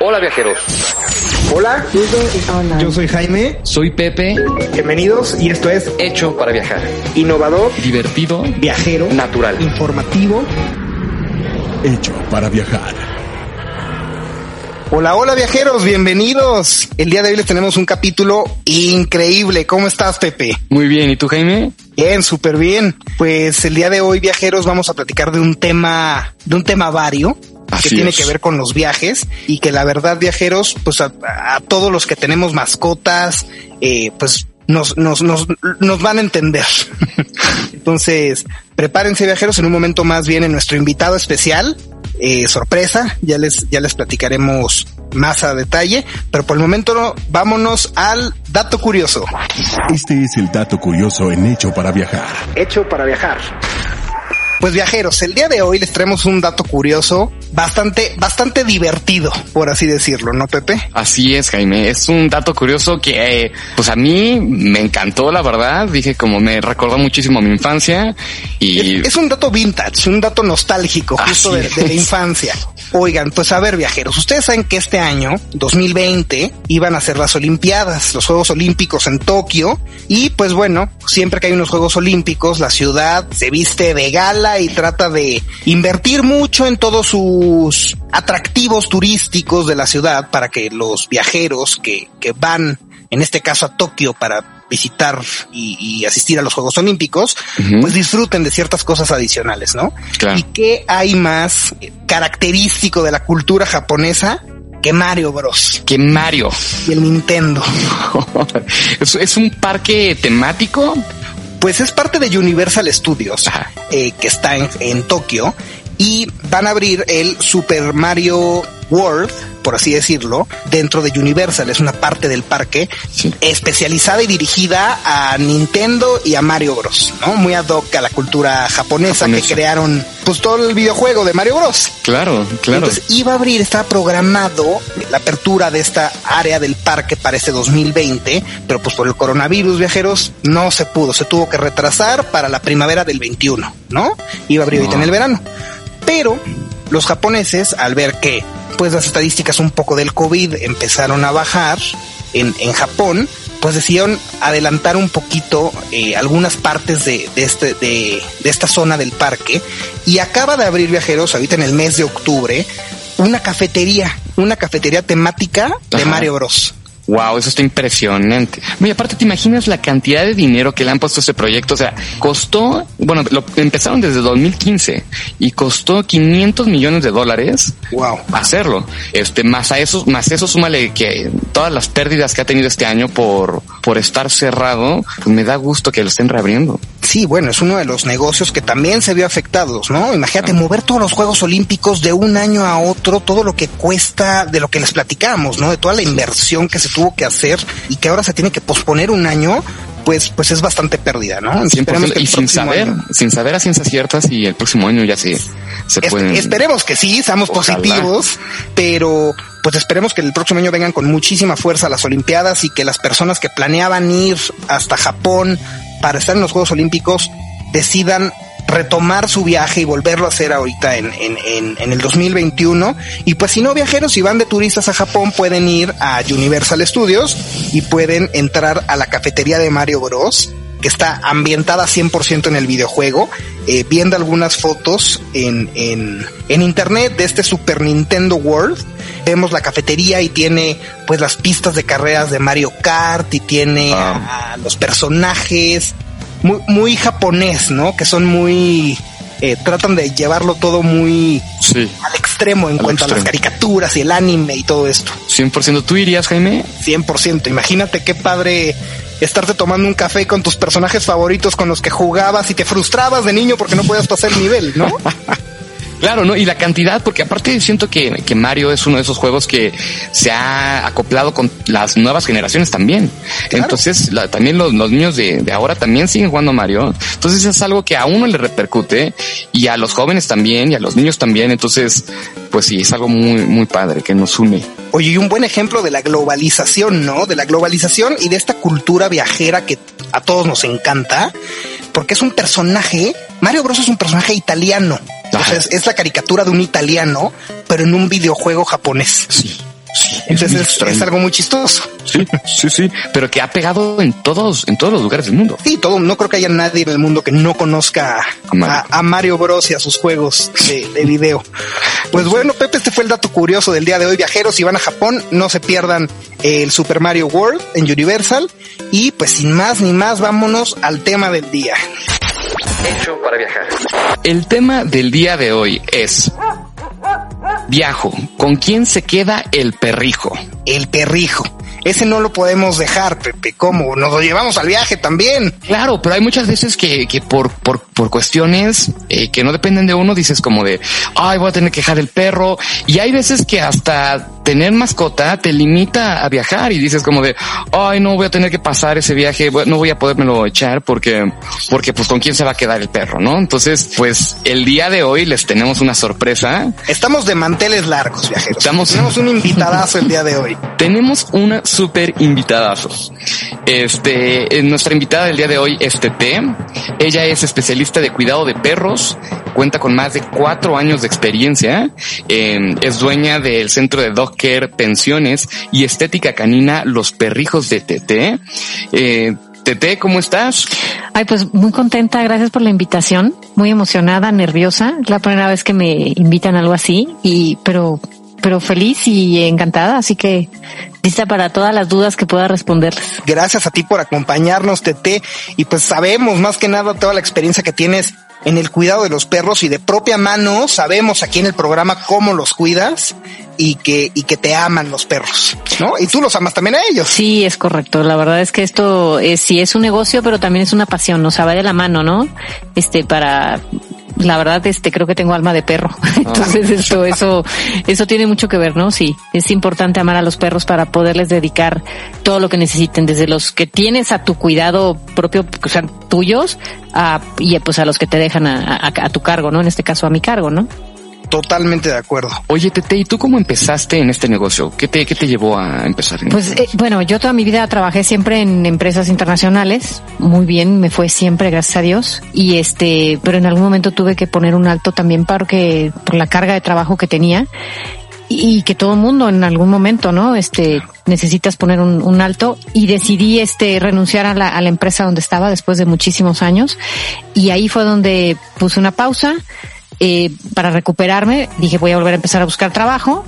Hola viajeros. Hola, yo soy Jaime. Soy Pepe. Bienvenidos y esto es Hecho para viajar. Innovador, Divertido. viajero, Natural. informativo. Hecho para viajar. Hola, hola viajeros, bienvenidos. El día de hoy les tenemos un capítulo increíble. ¿Cómo estás, Pepe? Muy bien. ¿Y tú, Jaime? Bien, súper bien. Pues el día de hoy, viajeros, vamos a platicar de un tema, de un tema vario. Así que tiene es. que ver con los viajes y que la verdad viajeros, pues a, a todos los que tenemos mascotas, eh, pues nos, nos, nos, nos van a entender. Entonces, prepárense viajeros en un momento más bien en nuestro invitado especial, eh, sorpresa, ya les, ya les platicaremos más a detalle, pero por el momento no, vámonos al dato curioso. Este es el dato curioso en Hecho para viajar. Hecho para viajar. Pues viajeros, el día de hoy les traemos un dato curioso, bastante, bastante divertido, por así decirlo, ¿no, Pepe? Así es, Jaime. Es un dato curioso que, eh, pues a mí me encantó, la verdad. Dije como me recordó muchísimo a mi infancia y Es, es un dato vintage, un dato nostálgico, justo de, de la infancia. Oigan, pues a ver, viajeros, ustedes saben que este año, 2020, iban a ser las Olimpiadas, los Juegos Olímpicos en Tokio, y pues bueno, siempre que hay unos Juegos Olímpicos, la ciudad se viste de gala y trata de invertir mucho en todos sus atractivos turísticos de la ciudad para que los viajeros que, que van, en este caso a Tokio, para visitar y, y asistir a los Juegos Olímpicos, pues disfruten de ciertas cosas adicionales, ¿no? Claro. ¿Y qué hay más característico de la cultura japonesa que Mario Bros. que Mario. y el Nintendo? es, es un parque temático. Pues es parte de Universal Studios, eh, que está en, en Tokio, y van a abrir el Super Mario World, por así decirlo, dentro de Universal. Es una parte del parque Sí. especializada y dirigida a Nintendo y a Mario Bros, ¿no? Muy ad hoc a la cultura japonesa, Japonesa. que crearon pues todo el videojuego de Mario Bros. Claro, claro. Entonces iba a abrir, estaba programado la apertura de esta área del parque para este 2020, pero pues por el coronavirus viajeros no se pudo, se tuvo que retrasar para la primavera del 21, ¿no? Iba a abrir ahorita No. en el verano. Pero los japoneses, al ver que pues las estadísticas un poco del COVID empezaron a bajar en, en Japón, pues decidieron adelantar un poquito eh, algunas partes de, de este, de, de esta zona del parque y acaba de abrir viajeros ahorita en el mes de octubre una cafetería, una cafetería temática de Ajá. Mario Bros. Wow, eso está impresionante. Oye, aparte, ¿te imaginas la cantidad de dinero que le han puesto a ese proyecto? O sea, costó, bueno, lo empezaron desde 2015 y costó 500 millones de dólares Wow. hacerlo. Este, más a eso, más eso súmale que todas las pérdidas que ha tenido este año por, por estar cerrado, pues me da gusto que lo estén reabriendo. Sí, bueno, es uno de los negocios que también se vio afectados, ¿no? Imagínate mover todos los Juegos Olímpicos de un año a otro, todo lo que cuesta, de lo que les platicamos, ¿no? De toda la inversión que se tuvo que hacer y que ahora se tiene que posponer un año, pues, pues es bastante pérdida, ¿no? 100%, Esperemos que el y sin saber, año- sin saber a ciencias ciertas y el próximo año ya se, se pueden. esperemos que sí, seamos Ojalá. positivos, pero pues esperemos que el próximo año vengan con muchísima fuerza las Olimpiadas y que las personas que planeaban ir hasta Japón para estar en los Juegos Olímpicos decidan retomar su viaje y volverlo a hacer ahorita en, en, en, en el 2021. Y pues si no viajeros, si van de turistas a Japón, pueden ir a Universal Studios y pueden entrar a la cafetería de Mario Bros que está ambientada 100% en el videojuego, eh, viendo algunas fotos en, en, en internet de este Super Nintendo World. Vemos la cafetería y tiene pues las pistas de carreras de Mario Kart y tiene a, a los personajes muy, muy japonés, ¿no? Que son muy... eh, tratan de llevarlo todo muy Sí, al extremo en Al cuanto a las caricaturas y el anime y todo esto. 100%. ¿Tú irías, Jaime? 100%. Imagínate qué padre estarte tomando un café con tus personajes favoritos con los que jugabas y te frustrabas de niño porque no podías pasar el nivel, ¿no? Claro, ¿no? Y la cantidad, porque aparte siento que, que Mario es uno de esos juegos que se ha acoplado con las nuevas generaciones también. Claro. Entonces, la- también los, los niños de, de ahora también siguen jugando Mario. Entonces es algo que a uno le repercute y a los jóvenes también y a los niños también. Entonces, pues sí, es algo muy, muy padre que nos une. Oye, y un buen ejemplo de la globalización, ¿no? De la globalización y de esta cultura viajera que a todos nos encanta, porque es un personaje, Mario Bros es un personaje italiano, Es la caricatura de un italiano, pero en un videojuego japonés. Sí. Sí, Entonces es, es, algo muy chistoso. Sí, sí, sí, pero que ha pegado en todos, en todos los lugares del mundo. Sí, todo, no creo que haya nadie en el mundo que no conozca a Mario, a, a Mario Bros y a sus juegos de, de, video. Pues bueno, Pepe, este fue el dato curioso del día de hoy. Viajeros, si van a Japón, no se pierdan el Super Mario World en Universal. Y pues sin más ni más, vámonos al tema del día. Hecho para viajar. El tema del día de hoy es Viajo. ¿Con quién se queda el perrijo? El perrijo. Ese no lo podemos dejar, Pepe. ¿Cómo? Nos lo llevamos al viaje también. Claro, pero hay muchas veces que, que por, por, por cuestiones eh, que no dependen de uno, dices como de, ay, voy a tener que dejar el perro. Y hay veces que hasta tener mascota te limita a viajar y dices como de, ay, no voy a tener que pasar ese viaje, no voy a podérmelo echar porque, porque pues con quién se va a quedar el perro, ¿no? Entonces, pues el día de hoy les tenemos una sorpresa. Estamos de manteles largos, viajeros. Estamos... Tenemos un invitadazo el día de hoy. Tenemos una súper invitadazos. Este, nuestra invitada del día de hoy es Tete. Ella es especialista de cuidado de perros, cuenta con más de cuatro años de experiencia, eh, es dueña del centro de Dog Care Pensiones y Estética Canina Los Perrijos de Tete. Eh, Tete, ¿cómo estás? Ay, pues muy contenta, gracias por la invitación, muy emocionada, nerviosa, es la primera vez que me invitan a algo así, y pero pero feliz y encantada, así que lista para todas las dudas que pueda responderles. Gracias a ti por acompañarnos, Tete, y pues sabemos más que nada toda la experiencia que tienes en el cuidado de los perros y de propia mano sabemos aquí en el programa cómo los cuidas y que, y que te aman los perros, ¿no? Y tú los amas también a ellos. Sí, es correcto. La verdad es que esto es, sí es un negocio, pero también es una pasión, o sea, va de la mano, ¿no? Este, para, la verdad, este, creo que tengo alma de perro. Entonces, esto, eso, eso tiene mucho que ver, ¿no? Sí, es importante amar a los perros para poderles dedicar todo lo que necesiten, desde los que tienes a tu cuidado propio, o sea, tuyos, a, y pues a los que te dejan a, a, a tu cargo, ¿no? En este caso, a mi cargo, ¿no? Totalmente de acuerdo. Oye, Tete, ¿y tú cómo empezaste en este negocio? ¿Qué te, qué te llevó a empezar? En pues eh, bueno, yo toda mi vida trabajé siempre en empresas internacionales. Muy bien, me fue siempre, gracias a Dios. Y este, pero en algún momento tuve que poner un alto también porque, por la carga de trabajo que tenía y que todo el mundo en algún momento, ¿no? Este, necesitas poner un, un, alto y decidí este renunciar a la, a la empresa donde estaba después de muchísimos años y ahí fue donde puse una pausa eh, para recuperarme, dije voy a volver a empezar a buscar trabajo.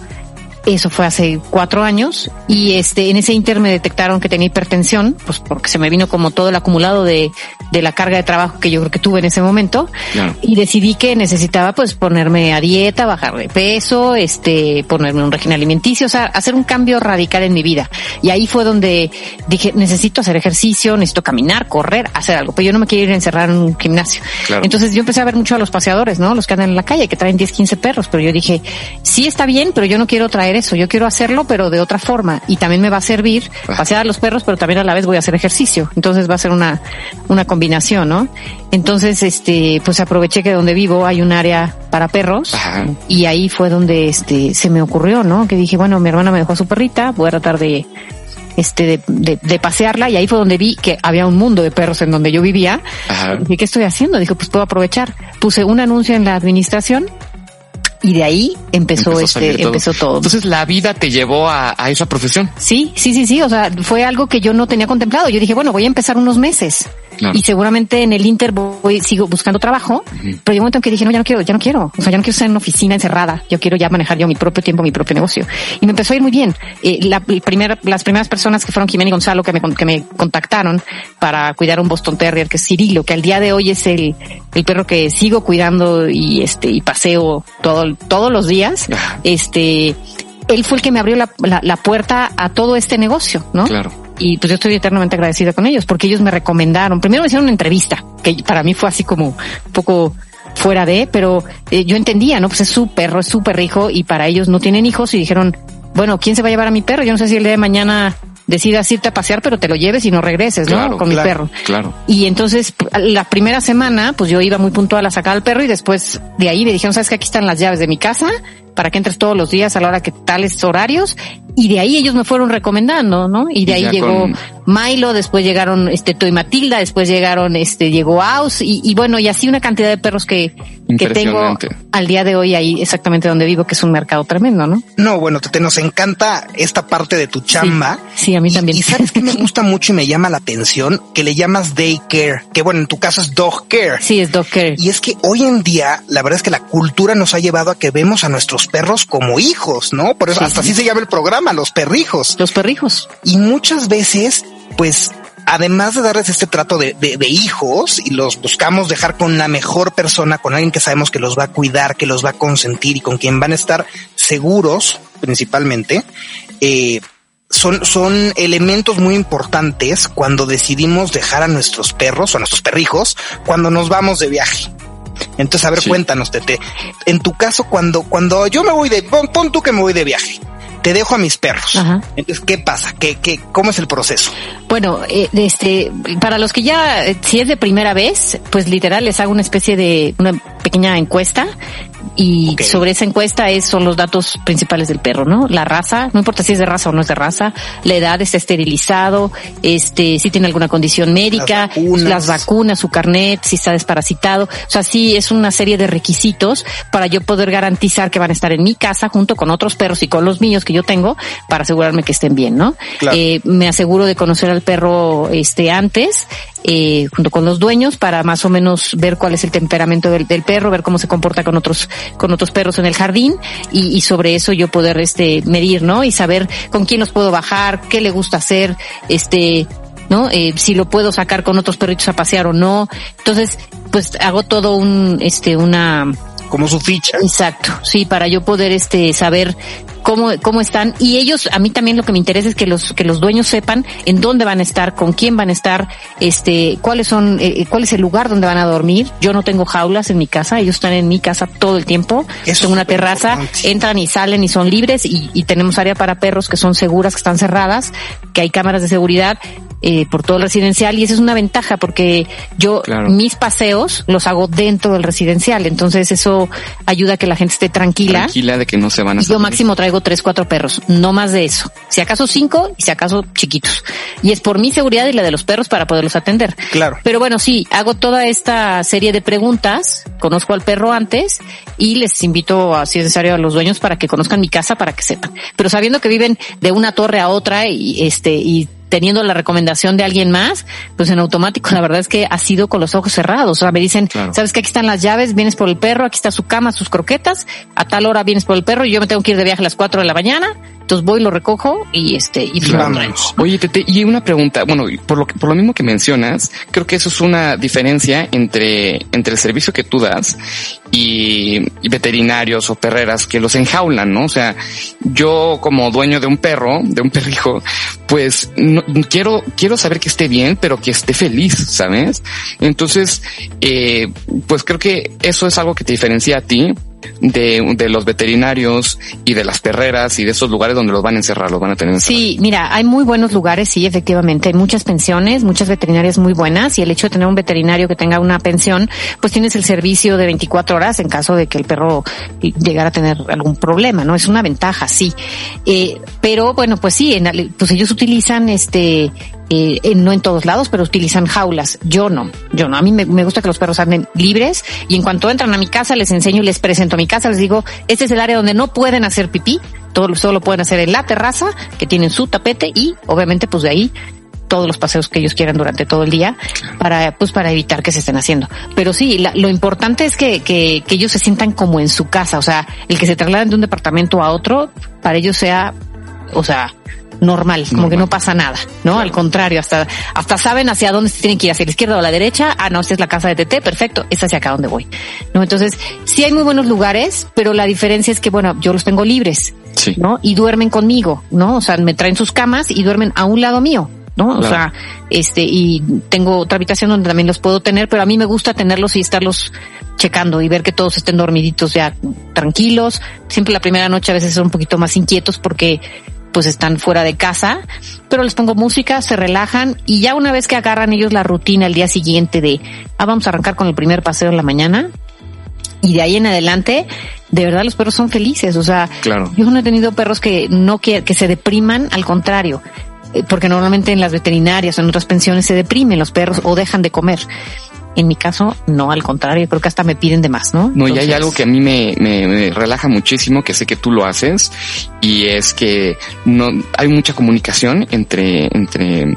Eso fue hace cuatro años y este en ese inter me detectaron que tenía hipertensión, pues porque se me vino como todo el acumulado de, de la carga de trabajo que yo creo que tuve en ese momento Claro. y decidí que necesitaba pues ponerme a dieta, bajar de peso, este ponerme un régimen alimenticio, o sea, hacer un cambio radical en mi vida. Y ahí fue donde dije necesito hacer ejercicio, necesito caminar, correr, hacer algo, pero yo no me quiero ir a encerrar en un gimnasio. Claro. Entonces yo empecé a ver mucho a los paseadores, ¿no? Los que andan en la calle, que traen 10, 15 perros, pero yo dije, sí está bien, pero yo no quiero traer eso, yo quiero hacerlo, pero de otra forma. Y también me va a servir pasear a los perros, pero también a la vez voy a hacer ejercicio. Entonces va a ser una, una combinación, ¿no? Entonces, este, pues aproveché que donde vivo hay un área para perros Ajá. y ahí fue donde, este, se me ocurrió, ¿no? Que dije, bueno, mi hermana me dejó a su perrita, voy a tratar de, este, de, de, de, pasearla y ahí fue donde vi que había un mundo de perros en donde yo vivía. Ajá. Dije, ¿qué estoy haciendo? Dije, pues puedo aprovechar. Puse un anuncio en la administración y de ahí empezó, este, empezó todo. Entonces la vida te llevó a, a esa profesión. Sí, sí, sí, sí. O sea, fue algo que yo no tenía contemplado. Yo dije, bueno, voy a empezar unos meses. Claro. Y seguramente en el Inter voy, sigo buscando trabajo, pero llegó un momento en que dije, no, ya no quiero, ya no quiero. O sea, ya no quiero estar en una oficina encerrada. Yo quiero ya manejar yo mi propio tiempo, mi propio negocio. Y me empezó a ir muy bien. Eh, la, el primer, las primeras personas que fueron Jimena y Gonzalo que me, que me contactaron para cuidar un Boston Terrier, que es Cirilo, que al día de hoy es el, el perro que sigo cuidando y este, y paseo todo, todos los días. Este, él fue el que me abrió la, la, la puerta a todo este negocio, ¿no? Claro y pues yo estoy eternamente agradecida con ellos porque ellos me recomendaron. Primero me hicieron una entrevista que para mí fue así como un poco fuera de, pero eh, yo entendía, ¿no? Pues es su perro, es su perrijo y para ellos no tienen hijos y dijeron, bueno, ¿quién se va a llevar a mi perro? Yo no sé si el día de mañana decidas irte a pasear, pero te lo lleves y no regreses, ¿no? Claro, Con claro, mi perro. Claro. Y entonces, la primera semana, pues yo iba muy puntual a sacar al perro y después de ahí me dijeron, sabes que aquí están las llaves de mi casa para que entres todos los días a la hora que tales horarios y de ahí ellos me fueron recomendando, ¿no? Y de ahí llegó Milo, después llegaron este Toy Matilda, después llegaron este llegó Aus y, y bueno, y así una cantidad de perros que, que tengo al día de hoy ahí exactamente donde vivo, que es un mercado tremendo, ¿no? No, bueno, te, nos encanta esta parte de tu chamba. Sí, a mí también. Y, sabes que me gusta mucho y me llama la atención que le llamas day care, que bueno, en tu caso es dog care. Sí, es dog care. Y es que hoy en día, la verdad es que la cultura nos ha llevado a que vemos a nuestros perros como hijos, ¿no? Por eso hasta así se llama el programa, los perrijos. Los perrijos. Y muchas veces, pues además de darles este trato de, de, hijos y los buscamos dejar con la mejor persona, con alguien que sabemos que los va a cuidar, que los va a consentir y con quien van a estar seguros principalmente, eh, son, son elementos muy importantes cuando decidimos dejar a nuestros perros o a nuestros perrijos cuando nos vamos de viaje. Entonces, a ver, cuéntanos, Tete. En tu caso, cuando, cuando yo me voy de, pon, pon tú que me voy de viaje te dejo a mis perros. Entonces, ¿qué pasa? ¿Qué, qué, ¿Cómo es el proceso? Bueno, eh, este, para los que ya, si es de primera vez, pues literal les hago una especie de una pequeña encuesta y sobre esa encuesta es, son los datos principales del perro, ¿no? La raza, no importa si es de raza o no es de raza, la edad, está esterilizado, este, si tiene alguna condición médica, las vacunas, su carnet, si está desparasitado, o sea, sí es una serie de requisitos para yo poder garantizar que van a estar en mi casa junto con otros perros y con los míos que yo tengo para asegurarme que estén bien, ¿no? Eh, me aseguro de conocer al perro este antes, eh, junto con los dueños para más o menos ver cuál es el temperamento del, perro, ver cómo se comporta con otros con otros perros en el jardín y, y, sobre eso yo poder este medir, ¿no? Y saber con quién los puedo bajar, qué le gusta hacer, este, ¿no? Eh, si lo puedo sacar con otros perritos a pasear o no. Entonces, pues hago todo un, este, una, como su ficha. Exacto, sí, para yo poder este saber cómo, cómo están. Y ellos, a mí también lo que me interesa es que los, que los dueños sepan en dónde van a estar, con quién van a estar, este, cuáles son, eh, cuál es el lugar donde van a dormir. Yo no tengo jaulas en mi casa, ellos están en mi casa todo el tiempo. Es una terraza, entran y salen y son libres y, y tenemos área para perros que son seguras, que están cerradas, que hay cámaras de seguridad eh, por todo el residencial y esa es una ventaja porque yo mis paseos los hago dentro del residencial, entonces eso ayuda a que la gente esté tranquila. Tranquila de que no se van a. Yo máximo traigo tres, cuatro perros, no más de eso. Si acaso cinco y si acaso chiquitos. Y es por mi seguridad y la de los perros para poderlos atender. Claro. Pero bueno, sí, hago toda esta serie de preguntas, conozco al perro antes y les invito, a, si es necesario, a los dueños para que conozcan mi casa para que sepan. Pero sabiendo que viven de una torre a otra y este y teniendo la recomendación de alguien más, pues en automático la verdad es que ha sido con los ojos cerrados. O sea, me dicen, sabes que aquí están las llaves, vienes por el perro, aquí está su cama, sus croquetas, a tal hora vienes por el perro y yo me tengo que ir de viaje a las cuatro de la mañana, entonces voy, lo recojo y este, y vamos. Oye, Tete, y una pregunta, bueno, por lo por lo mismo que mencionas, creo que eso es una diferencia entre, entre el servicio que tú das y, veterinarios o perreras que los enjaulan, ¿no? O sea, yo como dueño de un perro, de un perrijo, pues no, quiero, quiero saber que esté bien, pero que esté feliz, ¿sabes? Entonces, eh, pues creo que eso es algo que te diferencia a ti de, de, los veterinarios y de las perreras y de esos lugares donde los van a encerrar, los van a tener Sí, mira, hay muy buenos lugares, sí, efectivamente. Hay muchas pensiones, muchas veterinarias muy buenas y el hecho de tener un veterinario que tenga una pensión, pues tienes el servicio de 24 horas en caso de que el perro llegara a tener algún problema, ¿no? Es una ventaja, sí. Eh, pero bueno, pues sí, en, pues ellos utilizan este eh, no en todos lados, pero utilizan jaulas. Yo no, yo no. A mí me, gusta que los perros anden libres y en cuanto entran a mi casa les enseño y les presento a mi casa, les digo, este es el área donde no pueden hacer pipí, todo solo lo pueden hacer en la terraza, que tienen su tapete y obviamente pues de ahí todos los paseos que ellos quieran durante todo el día para pues para evitar que se estén haciendo. Pero sí, lo importante es que, que, que ellos se sientan como en su casa, o sea, el que se trasladen de un departamento a otro, para ellos sea, o sea, normal, como que no pasa nada, ¿no? Al contrario, hasta, hasta saben hacia dónde se tienen que ir, hacia la izquierda o la derecha. Ah, no, esta es la casa de TT, perfecto, es hacia acá donde voy, ¿no? Entonces, sí hay muy buenos lugares, pero la diferencia es que, bueno, yo los tengo libres, ¿no? Y duermen conmigo, ¿no? O sea, me traen sus camas y duermen a un lado mío. ¿no? O sea, este, y tengo otra habitación donde también los puedo tener, pero a mí me gusta tenerlos y estarlos checando y ver que todos estén dormiditos ya tranquilos. Siempre la primera noche a veces son un poquito más inquietos porque pues están fuera de casa, pero les pongo música, se relajan y ya una vez que agarran ellos la rutina el día siguiente de, ah, vamos a arrancar con el primer paseo en la mañana, y de ahí en adelante, de verdad los perros son felices. O sea, claro. yo no he tenido perros que no que, que se depriman, al contrario eh, porque normalmente en las veterinarias o en otras pensiones se deprimen los perros o dejan de comer. En mi caso, no, al contrario, creo que hasta me piden de más, ¿no? No, y hay algo que a mí me, me, me, relaja muchísimo, que sé que tú lo haces, y es que no hay mucha comunicación entre, entre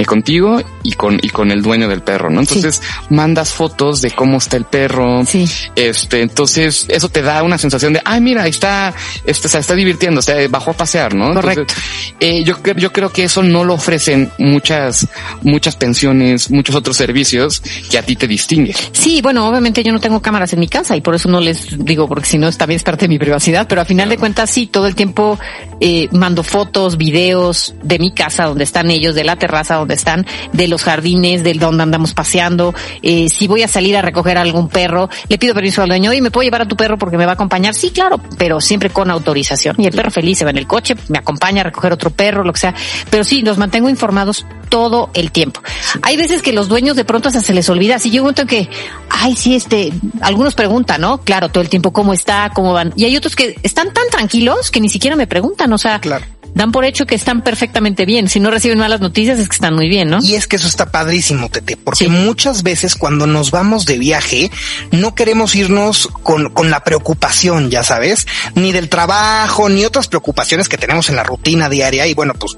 eh, contigo y con, y con el dueño del perro, ¿no? Entonces sí. mandas fotos de cómo está el perro. Sí. Este, entonces eso te da una sensación de, ay, mira, ahí está, este, se está divirtiendo, se bajó a pasear, ¿no? Correcto. Entonces, eh, yo, yo creo que eso no lo ofrecen muchas, muchas pensiones, muchos otros servicios que a ti te distinguen. Sí, bueno, obviamente yo no tengo cámaras en mi casa y por eso no les digo, porque si no también es parte de mi privacidad, pero a final claro. de cuentas sí, todo el tiempo eh, mando fotos, videos de mi casa, donde están ellos, de la terraza donde están, de los jardines, de donde andamos paseando. Eh, si voy a salir a recoger a algún perro, le pido permiso al dueño y me puedo llevar a tu perro porque me va a acompañar. Sí, claro, pero siempre con autorización. Y el perro feliz se va en el coche, me acompaña a recoger otro perro, lo que sea. Pero sí, los mantengo informados todo el tiempo. Hay veces que los dueños de pronto hasta se les olvida. Si yo cuento que, ay, sí, este, algunos preguntan, ¿no? Claro, todo el tiempo cómo está, cómo van. Y hay otros que están tan tranquilos que ni siquiera me preguntan, o sea, claro dan por hecho que están perfectamente bien. Si no reciben malas noticias es que están muy bien, ¿no? Y es que eso está padrísimo, Tete, porque sí. muchas veces cuando nos vamos de viaje no queremos irnos con, con la preocupación, ya sabes, ni del trabajo, ni otras preocupaciones que tenemos en la rutina diaria y bueno, pues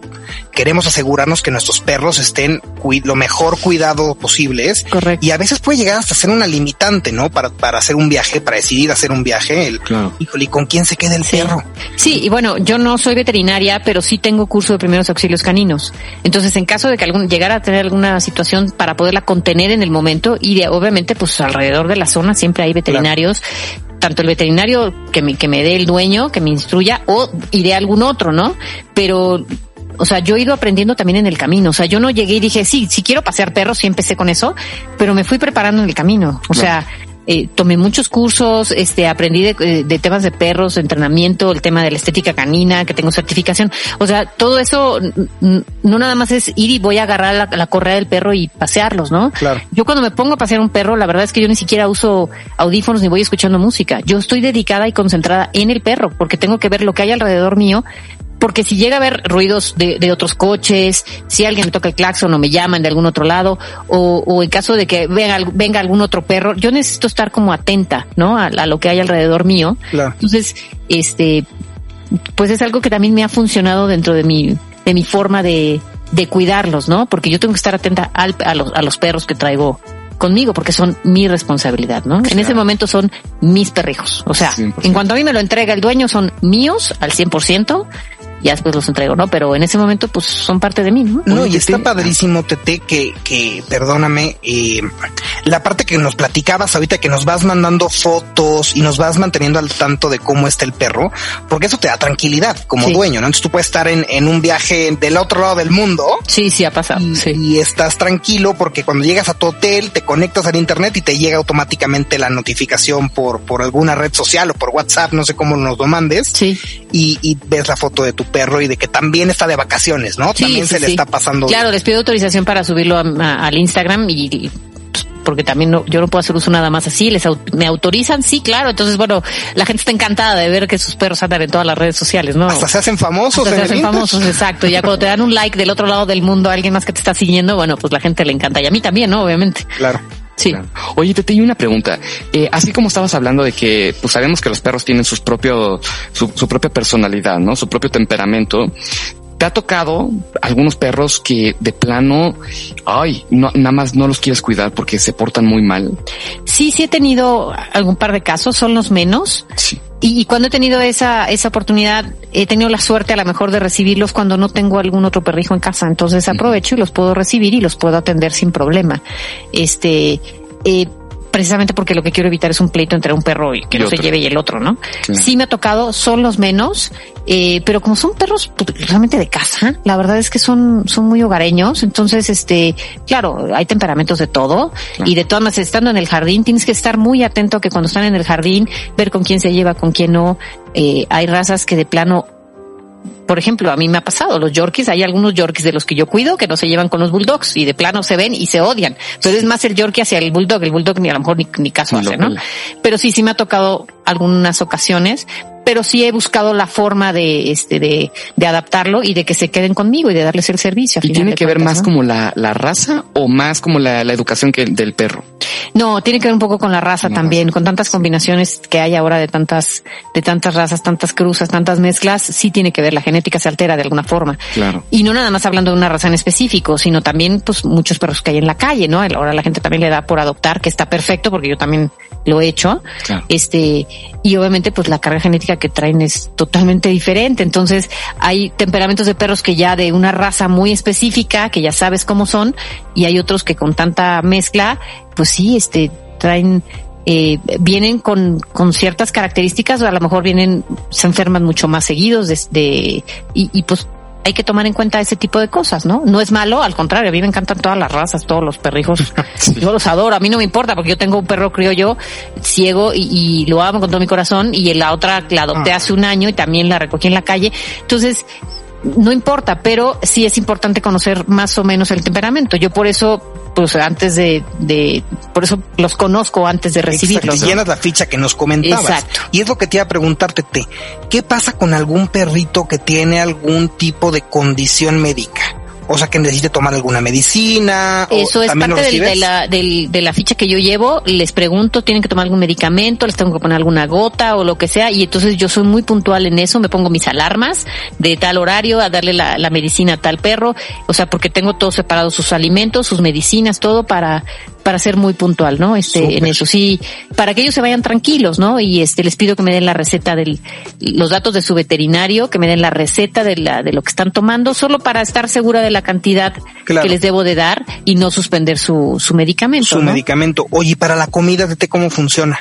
queremos asegurarnos que nuestros perros estén lo mejor cuidado posibles. Correcto. Y a veces puede llegar hasta ser una limitante, ¿no? Para, para hacer un viaje, para decidir hacer un viaje. El, claro. Híjole, ¿y con quién se queda el sí. perro? Sí, y bueno, yo no soy veterinaria, pero sí tengo curso de primeros auxilios caninos. Entonces, en caso de que algún, llegara a tener alguna situación para poderla contener en el momento, y de, obviamente, pues alrededor de la zona siempre hay veterinarios. Claro. Tanto el veterinario que me, que me dé el dueño, que me instruya, o iré a algún otro, ¿no? Pero o sea, yo he ido aprendiendo también en el camino. O sea, yo no llegué y dije, sí, si quiero pasear perros, sí empecé con eso, pero me fui preparando en el camino. O sea, eh, tomé muchos cursos, este, aprendí de, de, temas de perros, de entrenamiento, el tema de la estética canina, que tengo certificación. O sea, todo eso no nada más es ir y voy a agarrar la, la correa del perro y pasearlos, ¿no? Claro. Yo cuando me pongo a pasear un perro, la verdad es que yo ni siquiera uso audífonos ni voy escuchando música. Yo estoy dedicada y concentrada en el perro, porque tengo que ver lo que hay alrededor mío porque si llega a haber ruidos de, de, otros coches, si alguien me toca el claxon o me llaman de algún otro lado, o, o en caso de que venga, venga, algún otro perro, yo necesito estar como atenta, ¿no? A, a lo que hay alrededor mío. Claro. Entonces, este, pues es algo que también me ha funcionado dentro de mi, de mi forma de, de cuidarlos, ¿no? Porque yo tengo que estar atenta al, a, los, a los perros que traigo conmigo porque son mi responsabilidad, ¿no? Claro. En ese momento son mis perrijos. O sea, 100%. en cuanto a mí me lo entrega el dueño son míos al 100%, ya después los entrego, ¿no? Pero en ese momento, pues son parte de mí, ¿no? No, y está padrísimo, Tete, que, que, perdóname, eh, la parte que nos platicabas ahorita, que nos vas mandando fotos y nos vas manteniendo al tanto de cómo está el perro, porque eso te da tranquilidad como sí. dueño, ¿no? Entonces tú puedes estar en, en, un viaje del otro lado del mundo. Sí, sí, ha pasado. Y, sí. y estás tranquilo porque cuando llegas a tu hotel, te conectas al internet y te llega automáticamente la notificación por, por alguna red social o por WhatsApp, no sé cómo nos lo mandes. Sí. Y, y ves la foto de tu perro y de que también está de vacaciones, ¿no? Sí, también sí, se le sí. está pasando. Claro, les pido autorización para subirlo a, a, al Instagram y, y pues, porque también no, yo no puedo hacer uso nada más así, les me autorizan, sí, claro, entonces bueno, la gente está encantada de ver que sus perros andan en todas las redes sociales, ¿no? Hasta se hacen famosos. Hasta se hacen famosos, exacto, ya cuando te dan un like del otro lado del mundo a alguien más que te está siguiendo, bueno, pues la gente le encanta y a mí también, ¿no? Obviamente. Claro. Sí. Oye, te tengo una pregunta. Eh, así como estabas hablando de que, pues sabemos que los perros tienen sus propios, su, su propia personalidad, ¿no? Su propio temperamento. ¿Te ha tocado algunos perros que de plano, ay, no, nada más no los quieres cuidar porque se portan muy mal? Sí, sí he tenido algún par de casos, son los menos. Sí. Y, y, cuando he tenido esa, esa oportunidad, he tenido la suerte a lo mejor de recibirlos cuando no tengo algún otro perrijo en casa. Entonces aprovecho y los puedo recibir y los puedo atender sin problema. Este, eh, precisamente porque lo que quiero evitar es un pleito entre un perro y que y no otro. se lleve y el otro, ¿no? Sí. sí. me ha tocado, son los menos, eh, pero como son perros pues, realmente de casa, la verdad es que son, son muy hogareños, entonces, este, claro, hay temperamentos de todo claro. y de todas maneras, estando en el jardín, tienes que estar muy atento a que cuando están en el jardín, ver con quién se lleva, con quién no, eh, hay razas que de plano por ejemplo, a mí me ha pasado, los Yorkies, hay algunos Yorkies de los que yo cuido que no se llevan con los Bulldogs y de plano se ven y se odian. Pero es más el Yorkie hacia el Bulldog, el Bulldog ni a lo mejor ni, ni caso hace, ¿no? Pero sí, sí me ha tocado algunas ocasiones, pero sí he buscado la forma de, este, de, de adaptarlo y de que se queden conmigo y de darles el servicio. ¿Y tiene que ver más como la, la raza o más como la, la educación que del perro? No, tiene que ver un poco con la raza también, con tantas combinaciones que hay ahora de tantas, de tantas razas, tantas cruzas, tantas mezclas, sí tiene que ver, la genética se altera de alguna forma. Claro. Y no nada más hablando de una raza en específico, sino también pues muchos perros que hay en la calle, ¿no? Ahora la gente también le da por adoptar, que está perfecto porque yo también lo he hecho. Claro. Este, y obviamente pues la carga genética que traen es totalmente diferente. Entonces hay temperamentos de perros que ya de una raza muy específica, que ya sabes cómo son, y hay otros que con tanta mezcla, pues sí, este, traen eh, vienen con, con ciertas características, o a lo mejor vienen, se enferman mucho más seguidos de, y, y pues hay que tomar en cuenta ese tipo de cosas, ¿no? No es malo, al contrario, a mí me encantan todas las razas, todos los perrijos. Yo los adoro, a mí no me importa porque yo tengo un perro criollo ciego y, y lo amo con todo mi corazón y la otra la adopté hace un año y también la recogí en la calle. Entonces, no importa, pero sí es importante conocer más o menos el temperamento. Yo por eso, pues antes de, de por eso los conozco antes de recibirlos. Exacto, ¿no? llenas la ficha que nos comentabas. Exacto. Y es lo que te iba a preguntarte, Te, ¿qué pasa con algún perrito que tiene algún tipo de condición médica? O sea, que necesite tomar alguna medicina. o Eso es ¿también lo parte del- de, la, del- de la ficha que yo llevo. Les pregunto, ¿tienen que tomar algún medicamento? ¿Les tengo que poner alguna gota o lo que sea? Y entonces yo soy muy puntual en eso. Me pongo mis alarmas de tal horario a darle la, la medicina a tal perro. O sea, porque tengo todo separado, sus alimentos, sus medicinas, todo para, para ser muy puntual, ¿no? Este, en eso sí, para que ellos se vayan tranquilos, ¿no? Y este, les pido que me den la receta del, los datos de su veterinario, que me den la receta de la, de lo que están tomando, solo para estar segura de la cantidad Claro. que les debo de dar y no suspender su, su medicamento. Su ¿no? medicamento. Oye, ¿y para la comida, Tete, cómo funciona?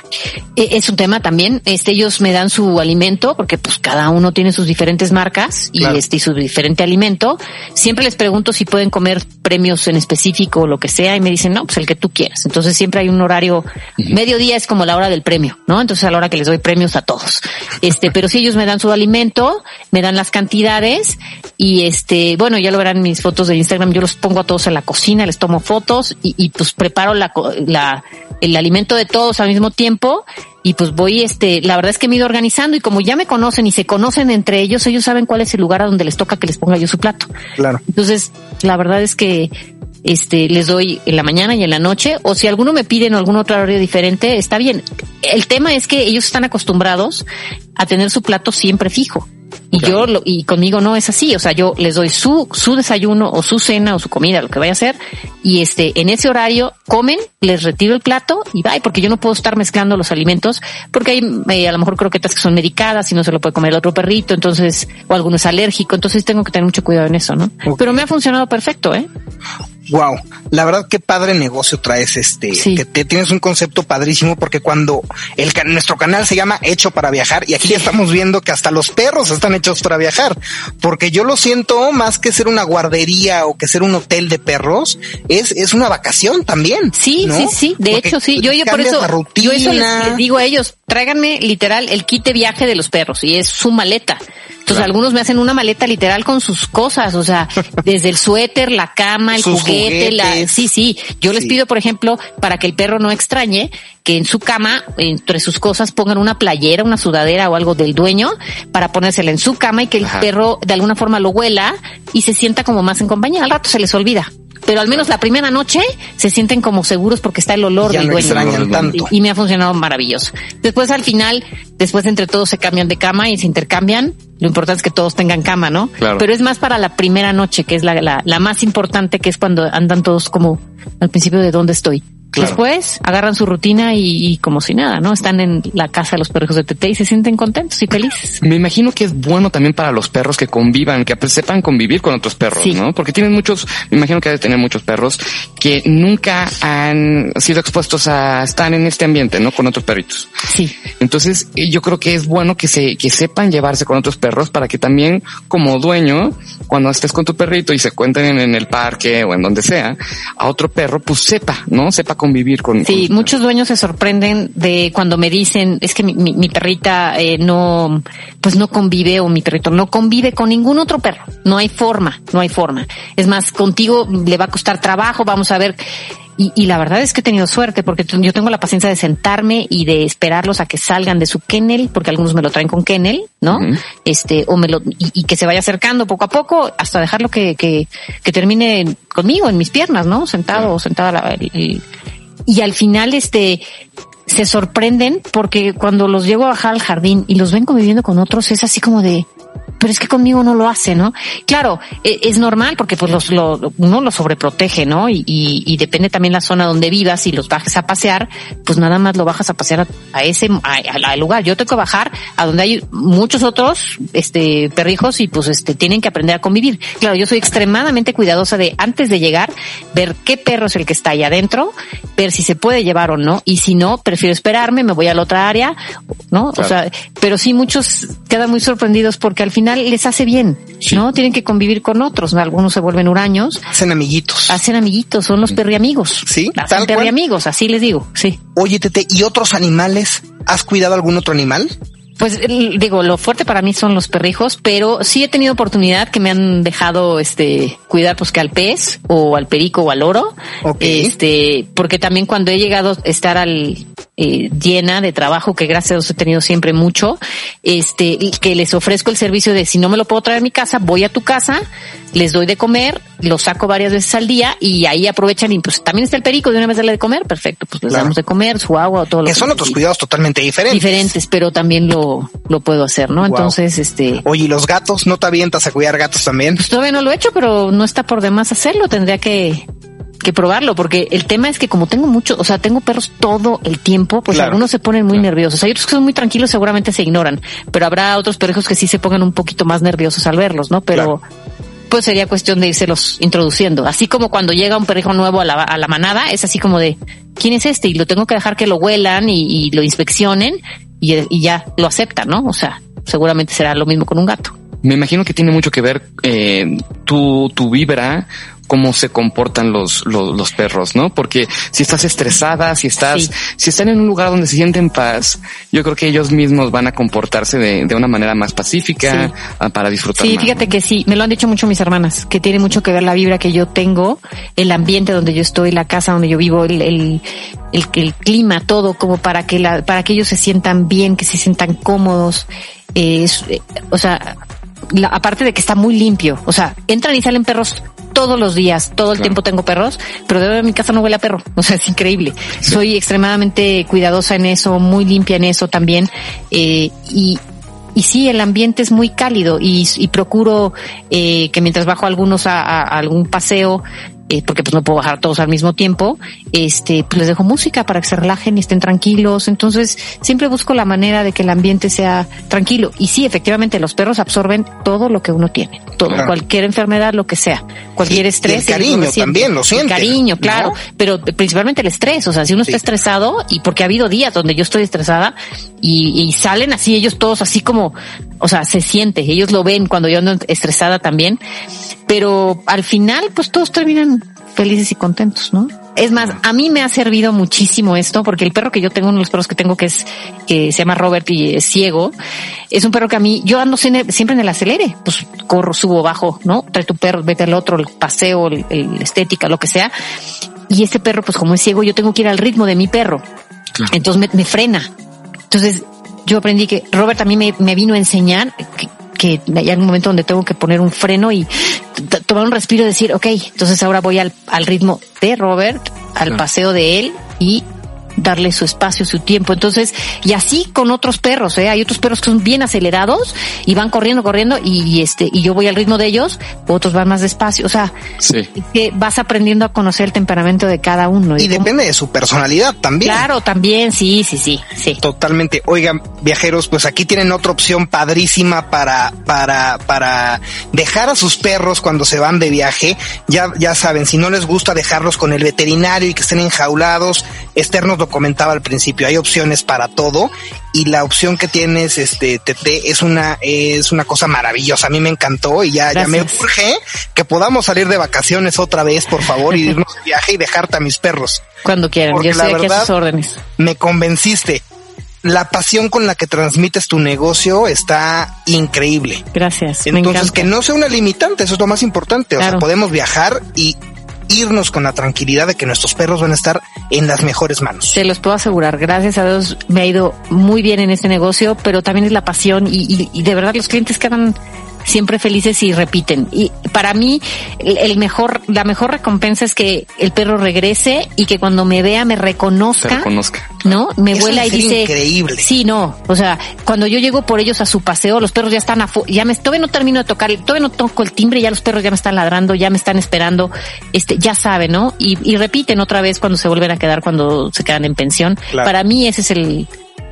Eh, Es un tema también. Este, ellos me dan su alimento porque pues cada uno tiene sus diferentes marcas y Claro. este y su diferente alimento. Siempre les pregunto si pueden comer premios en específico o lo que sea y me dicen no, pues el que tú quieras. Entonces siempre hay un horario. Mediodía es como la hora del premio, ¿no? Entonces a la hora que les doy premios a todos. Este, pero si ellos me dan su alimento, me dan las cantidades y este, bueno, ya lo verán mis fotos de Instagram. Yo los pongo a todos en la cocina, les tomo fotos y, y pues preparo la, la, el alimento de todos al mismo tiempo y pues voy, este, la verdad es que me he ido organizando y como ya me conocen y se conocen entre ellos, ellos saben cuál es el lugar a donde les toca que les ponga yo su plato. Claro. Entonces, la verdad es que este les doy en la mañana y en la noche o si alguno me piden algún otro horario diferente, está bien. El tema es que ellos están acostumbrados a tener su plato siempre fijo. Y yo lo, y conmigo no es así, o sea, yo les doy su su desayuno o su cena o su comida, lo que vaya a hacer, y este en ese horario comen, les retiro el plato y bye, porque yo no puedo estar mezclando los alimentos, porque hay eh, a lo mejor croquetas que son medicadas y no se lo puede comer el otro perrito, entonces o alguno es alérgico, entonces tengo que tener mucho cuidado en eso, ¿no? Pero me ha funcionado perfecto, ¿eh? Wow, la verdad qué padre negocio traes este, Sí. que te tienes un concepto padrísimo porque cuando el nuestro canal se llama Hecho para viajar y aquí ya estamos viendo que hasta los perros están hechos para viajar, porque yo lo siento más que ser una guardería o que ser un hotel de perros, es es una vacación también. Sí, ¿no? sí, sí. De Porque hecho, sí. Yo, yo por eso, yo eso les, les digo a ellos, tráiganme literal el kit de viaje de los perros y es su maleta. Entonces algunos me hacen una maleta literal con sus cosas, o sea, desde el suéter, la cama, el Sus juguete, la, sí, sí. Yo les Sí. pido, por ejemplo, para que el perro no extrañe, que en su cama, entre sus cosas, pongan una playera, una sudadera o algo del dueño para ponérsela en su cama y que el Ajá. perro de alguna forma lo huela y se sienta como más en compañía. Al rato se les olvida. Pero al menos la primera noche se sienten como seguros porque está el olor Ya del no dueño. extrañan tanto. Y, y me ha funcionado maravilloso. Después al final, después entre todos se cambian de cama y se intercambian. Lo importante es que todos tengan cama, ¿no? Claro. Pero es más para la primera noche, que es la, la, la más importante, que es cuando andan todos como al principio de dónde estoy. Claro. Después agarran su rutina y, y como si nada, ¿no? Están en la casa de los perros de Tete y se sienten contentos y felices. Me imagino que es bueno también para los perros que convivan, que pues, sepan convivir con otros perros, Sí. ¿no? Porque tienen muchos, me imagino que debe tener muchos perros que nunca han sido expuestos a estar en este ambiente, ¿no? Con otros perritos. Sí. Entonces, eh, yo creo que es bueno que se, que sepan llevarse con otros perros para que también, como dueño, cuando estés con tu perrito y se cuenten en, en el parque o en donde sea, a otro perro, pues sepa, ¿no? Sepa convivir con. Sí, con- muchos dueños se sorprenden de cuando me dicen, es que mi, mi- mi perrita eh, no, pues no convive o mi perrito no convive con ningún otro perro. No hay forma, no hay forma. Es más, contigo le va a costar trabajo, vamos a ver. Y, y la verdad es que he tenido suerte porque yo tengo la paciencia de sentarme y de esperarlos a que salgan de su kennel, porque algunos me lo traen con kennel, ¿no? Este, o me lo, y, y que se vaya acercando poco a poco hasta dejarlo que, que, que termine conmigo en mis piernas, ¿no? Sentado o sentada la, el- el- y al final este se sorprenden porque cuando los llego a bajar al jardín y los ven conviviendo con otros es así como de pero es que conmigo no lo hace, ¿no? Claro, e- es normal porque pues los, lo, uno los sobreprotege, ¿no? Y, y, y depende también la zona donde vivas y los bajes a pasear, pues nada más lo bajas a pasear a, a ese a- lugar. Yo tengo que bajar a donde hay muchos otros este perrijos y pues este tienen que aprender a convivir. Claro, yo soy extremadamente cuidadosa de antes de llegar ver qué perro es el que está ahí adentro, ver si se puede llevar o no y si no, prefiero esperarme, me voy a la otra área, ¿no? Claro. O sea, pero sí muchos quedan muy sorprendidos porque al final les hace bien, Sí. ¿no? Tienen que convivir con otros, algunos se vuelven huraños, Hacen amiguitos. hacen amiguitos, son los perriamigos. Sí, hacen tal perriamigos, así les digo, sí. Oye, Tete, ¿y otros animales? ¿Has cuidado algún otro animal? Pues digo, lo fuerte para mí son los perrijos, pero sí he tenido oportunidad que me han dejado este cuidar pues que al pez o al perico o al oro. Ok. Este, porque también cuando he llegado a estar al eh, llena de trabajo, que gracias a Dios he tenido siempre mucho, este, y que les ofrezco el servicio de si no me lo puedo traer a mi casa, voy a tu casa, les doy de comer, los saco varias veces al día y ahí aprovechan y pues también está el perico de una vez darle de comer, perfecto, pues les Claro. damos de comer, su agua o todo lo Que son otros cuidados totalmente diferentes. diferentes, pero también lo, lo puedo hacer, ¿no? Wow. Entonces, este, Oye, ¿y los gatos? ¿No te avientas a cuidar gatos también? pues todavía no lo he hecho, pero no está por demás hacerlo, tendría que, que probarlo, porque el tema es que como tengo mucho, o sea, tengo perros todo el tiempo, pues Claro. algunos se ponen muy nerviosos. Hay otros que son muy tranquilos, seguramente se ignoran, pero habrá otros perrijos que sí se pongan un poquito más nerviosos al verlos, ¿no? Pero pues sería cuestión de irselos introduciendo. Así como cuando llega un perrijo nuevo a la, a la manada, es así como de, ¿quién es este? Y lo tengo que dejar que lo huelan y, y lo inspeccionen y, y ya lo aceptan, ¿no? O sea, seguramente será lo mismo con un gato. Me imagino que tiene mucho que ver eh, tu, tu vibra, cómo se comportan los, los, los perros, ¿no? Porque si estás estresada, si estás, Sí. si están en un lugar donde se sienten paz, yo creo que ellos mismos van a comportarse de, de una manera más pacífica Sí. ah, para disfrutar. Sí, más, fíjate ¿no? que sí, me lo han dicho mucho mis hermanas, que tiene mucho que ver la vibra que yo tengo, el ambiente donde yo estoy, la casa donde yo vivo, el, el, el, el clima, todo, como para que la, para que ellos se sientan bien, que se sientan cómodos, es- eh, o sea, la- aparte de que está muy limpio, o sea, entran y salen perros todos los días, todo el Claro. tiempo tengo perros, pero de mi casa no huele a perro, o sea, es increíble. Soy extremadamente cuidadosa en eso, muy limpia en eso también, eh, y, y sí, el ambiente es muy cálido y, y procuro eh, que mientras bajo algunos a, a- a algún paseo, eh, porque pues no puedo bajar todos al mismo tiempo, este, pues les dejo música para que se relajen y estén tranquilos. Entonces, siempre busco la manera de que el ambiente sea tranquilo. Y sí, efectivamente, los perros absorben todo lo que uno tiene, todo, Claro. cualquier enfermedad, lo que sea, cualquier Sí, y estrés. el lo cariño también lo El sienten, cariño, claro, ¿no? pero principalmente el estrés. O sea, si uno Sí. está estresado y porque ha habido días donde yo estoy estresada y, y salen así ellos todos así como, o sea, se siente, ellos lo ven cuando yo ando estresada también, pero al final pues todos terminan felices y contentos, ¿no? Es más, a mí me ha servido muchísimo esto porque el perro que yo tengo, uno de los perros que tengo que es, que se llama Robert y es ciego, es un perro que a mí, yo ando siempre en el acelere, pues corro, subo, bajo, ¿no? Trae tu perro, vete al otro, el paseo, el, el estética, lo que sea. Y este perro, pues como es ciego, yo tengo que ir al ritmo de mi perro. Claro. Entonces me, me frena. Entonces yo aprendí que Robert también me, me vino a enseñar que, que hay un momento donde tengo que poner un freno y tomar un respiro y decir, ok, entonces ahora voy al, al ritmo de Robert, al Claro. paseo de él y darle su espacio, su tiempo. Entonces, y así con otros perros, ¿eh? Hay otros perros que son bien acelerados y van corriendo, corriendo y, y este, y yo voy al ritmo de ellos, otros van más despacio. O sea, Sí. es que vas aprendiendo a conocer el temperamento de cada uno. Y cómo- depende de su personalidad también. Claro, también, sí, sí, sí, sí. Totalmente. Oigan, viajeros, pues aquí tienen otra opción padrísima para, para, para dejar a sus perros cuando se van de viaje. Ya, ya saben, si no les gusta dejarlos con el veterinario y que estén enjaulados, Externos lo comentaba al principio, hay opciones para todo y la opción que tienes, este, TT, es una, es una cosa maravillosa. A mí me encantó y ya, ya me urge que podamos salir de vacaciones otra vez, por favor, y irnos de viaje y dejarte a mis perros. Cuando quieran, yo estoy aquí a sus órdenes. Me convenciste la pasión con la que transmites tu negocio está increíble. Gracias. Entonces, que no sea una limitante, eso es lo más importante. O sea, podemos viajar y irnos con la tranquilidad de que nuestros perros van a estar en las mejores manos. Se los puedo asegurar. Gracias a Dios me ha ido muy bien en este negocio, pero también es la pasión y, y de verdad los clientes quedan siempre felices y repiten. Y para mí, el mejor, la mejor recompensa es que el perro regrese y que cuando me vea me reconozca. reconozca. ¿No? Me vuela y dice. Increíble. Sí, no. O sea, cuando yo llego por ellos a su paseo, los perros ya están ya me, todavía no termino de tocar, todavía no toco el timbre, ya los perros ya me están ladrando, ya me están esperando, este, ya saben, ¿no? Y, repiten otra vez cuando se vuelven a quedar, cuando se quedan en pensión. Para mí ese es el,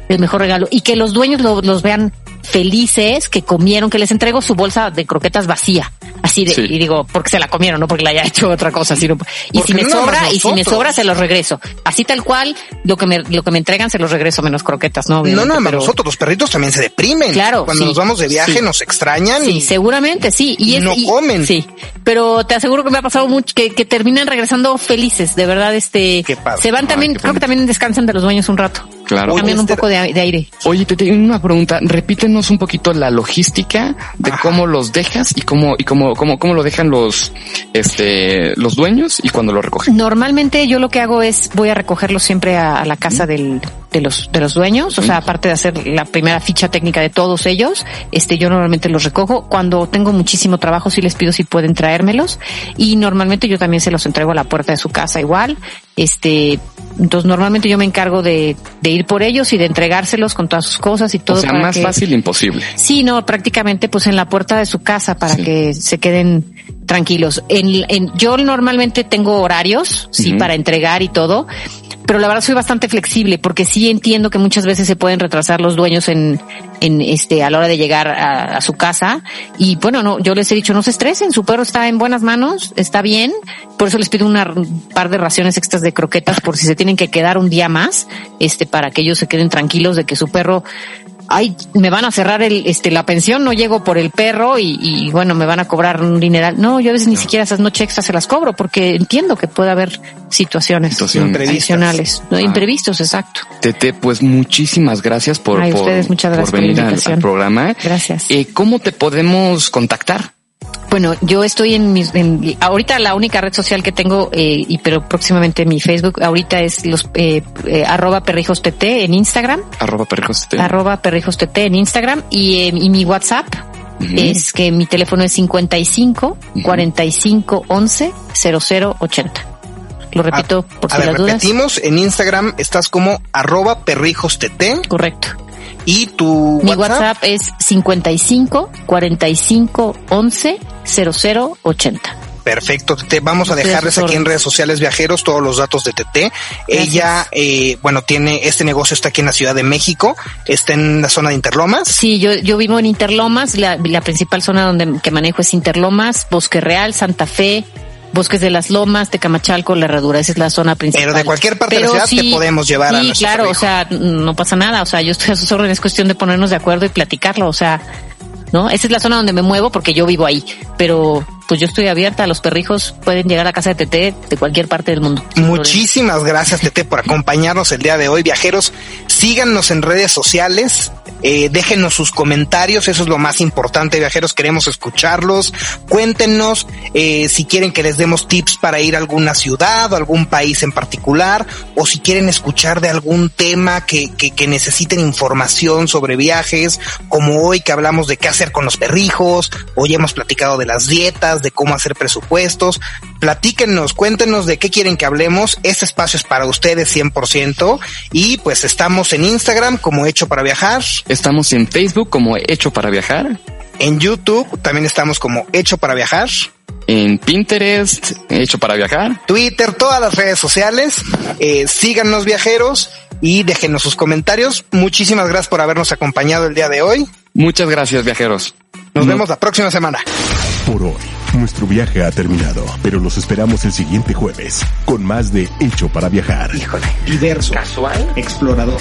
el mejor regalo. Y que los dueños los vean felices que comieron, que les entrego su bolsa de croquetas vacía. Así de, y digo, porque se la comieron, no porque la haya hecho otra cosa, sino, y si me sobra, y si me sobra, se los regreso. Así tal cual, lo que me, lo que me entregan se los regreso menos croquetas, ¿no? no, no, pero... nosotros, los perritos también se deprimen. Claro. Cuando nos vamos de viaje nos extrañan. Sí, seguramente, sí. Y, no comen. Sí. Pero te aseguro que me ha pasado mucho, que, que terminan regresando felices, de verdad, este, se van también, creo que también descansan de los dueños un rato. Claro. Cambian un poco de, aire. Oye, te tengo una pregunta. Repítenos un poquito la logística de cómo los dejas y cómo, y cómo, cómo, cómo lo dejan los, este, los dueños y cuando lo recogen. Normalmente yo lo que hago es voy a recogerlos siempre a, la casa del, de los, de los dueños. O sea, aparte de hacer la primera ficha técnica de todos ellos, este, yo normalmente los recojo. Cuando tengo muchísimo trabajo, sí les pido si pueden traérmelos. Y normalmente yo también se los entrego a la puerta de su casa igual. Este, entonces normalmente yo me encargo de, de ir por ellos y de entregárselos con todas sus cosas y todo. O sea, más fácil imposible. Sí, no, prácticamente pues en la puerta de su casa para que se queden tranquilos. En, en, yo normalmente tengo horarios, sí, para entregar y todo, pero la verdad soy bastante flexible porque sí entiendo que muchas veces se pueden retrasar los dueños en, en este, a la hora de llegar a, su casa. Y bueno, no, yo les he dicho, no se estresen, su perro está en buenas manos, está bien. Por eso les pido una, un par de raciones extras de croquetas por si se tienen que quedar un día más, este, para que ellos se queden tranquilos de que su perro ay, me van a cerrar el, este, la pensión, no llego por el perro y, bueno, me van a cobrar un dineral. No, yo a veces ni siquiera esas noches extras se las cobro porque entiendo que puede haber situaciones, adicionales, no, ah. imprevistos, exacto. Tete, pues muchísimas gracias por, por, venir al, programa. Gracias. Eh, ¿Cómo te podemos contactar? Bueno, yo estoy en mis, ahorita la única red social que tengo, eh, y pero próximamente mi Facebook, ahorita es los, eh, eh arroba perrijos tt en Instagram. Arroba perrijos tt. Arroba perrijos tt en Instagram y, eh, y mi WhatsApp es que mi teléfono es 55 45 11 00 80. Lo repito por si las dudas. Repetimos, en Instagram estás como arroba perrijos tt. Correcto. Y tu Mi WhatsApp, es 55 45 11 00 80. Perfecto, Tete. Vamos a dejarles aquí en redes sociales viajeros todos los datos de Tete. Ella, eh, bueno, tiene este negocio está aquí en la Ciudad de México, está en la zona de Interlomas. Sí, yo, yo vivo en Interlomas, la, la principal zona donde que manejo es Interlomas, Bosque Real, Santa Fe, Bosques de las Lomas, de Camachalco, La Herradura, esa es la zona principal. Pero de cualquier parte de la ciudad te podemos llevar sí, claro, o sea, no pasa nada, o sea, yo estoy a sus órdenes, es cuestión de ponernos de acuerdo y platicarlo, o sea, ¿no? Esa es la zona donde me muevo porque yo vivo ahí, pero pues yo estoy abierta, los perrijos pueden llegar a casa de Tete de cualquier parte del mundo. Muchísimas gracias Tete por acompañarnos el día de hoy, viajeros. Síganos en redes sociales, eh, déjenos sus comentarios, eso es lo más importante, viajeros, queremos escucharlos. Cuéntenos eh, si quieren que les demos tips para ir a alguna ciudad o algún país en particular, o si quieren escuchar de algún tema que, que, que necesiten información sobre viajes, como hoy que hablamos de qué hacer con los perrijos, hoy hemos platicado de las dietas, de cómo hacer presupuestos. Platíquenos, cuéntenos de qué quieren que hablemos. Este espacio es para ustedes 100% y pues estamos en Instagram como Hecho para Viajar. Estamos en Facebook como Hecho para Viajar. En YouTube también estamos como Hecho para Viajar. En Pinterest, Hecho para Viajar. Twitter, todas las redes sociales. Eh, síganos viajeros y déjenos sus comentarios. Muchísimas gracias por habernos acompañado el día de hoy. Muchas gracias viajeros. Nos vemos la próxima semana. Por hoy Nuestro viaje ha terminado, pero los esperamos el siguiente jueves con más de Hecho para Viajar. Híjole. Diverso. Casual. Explorador.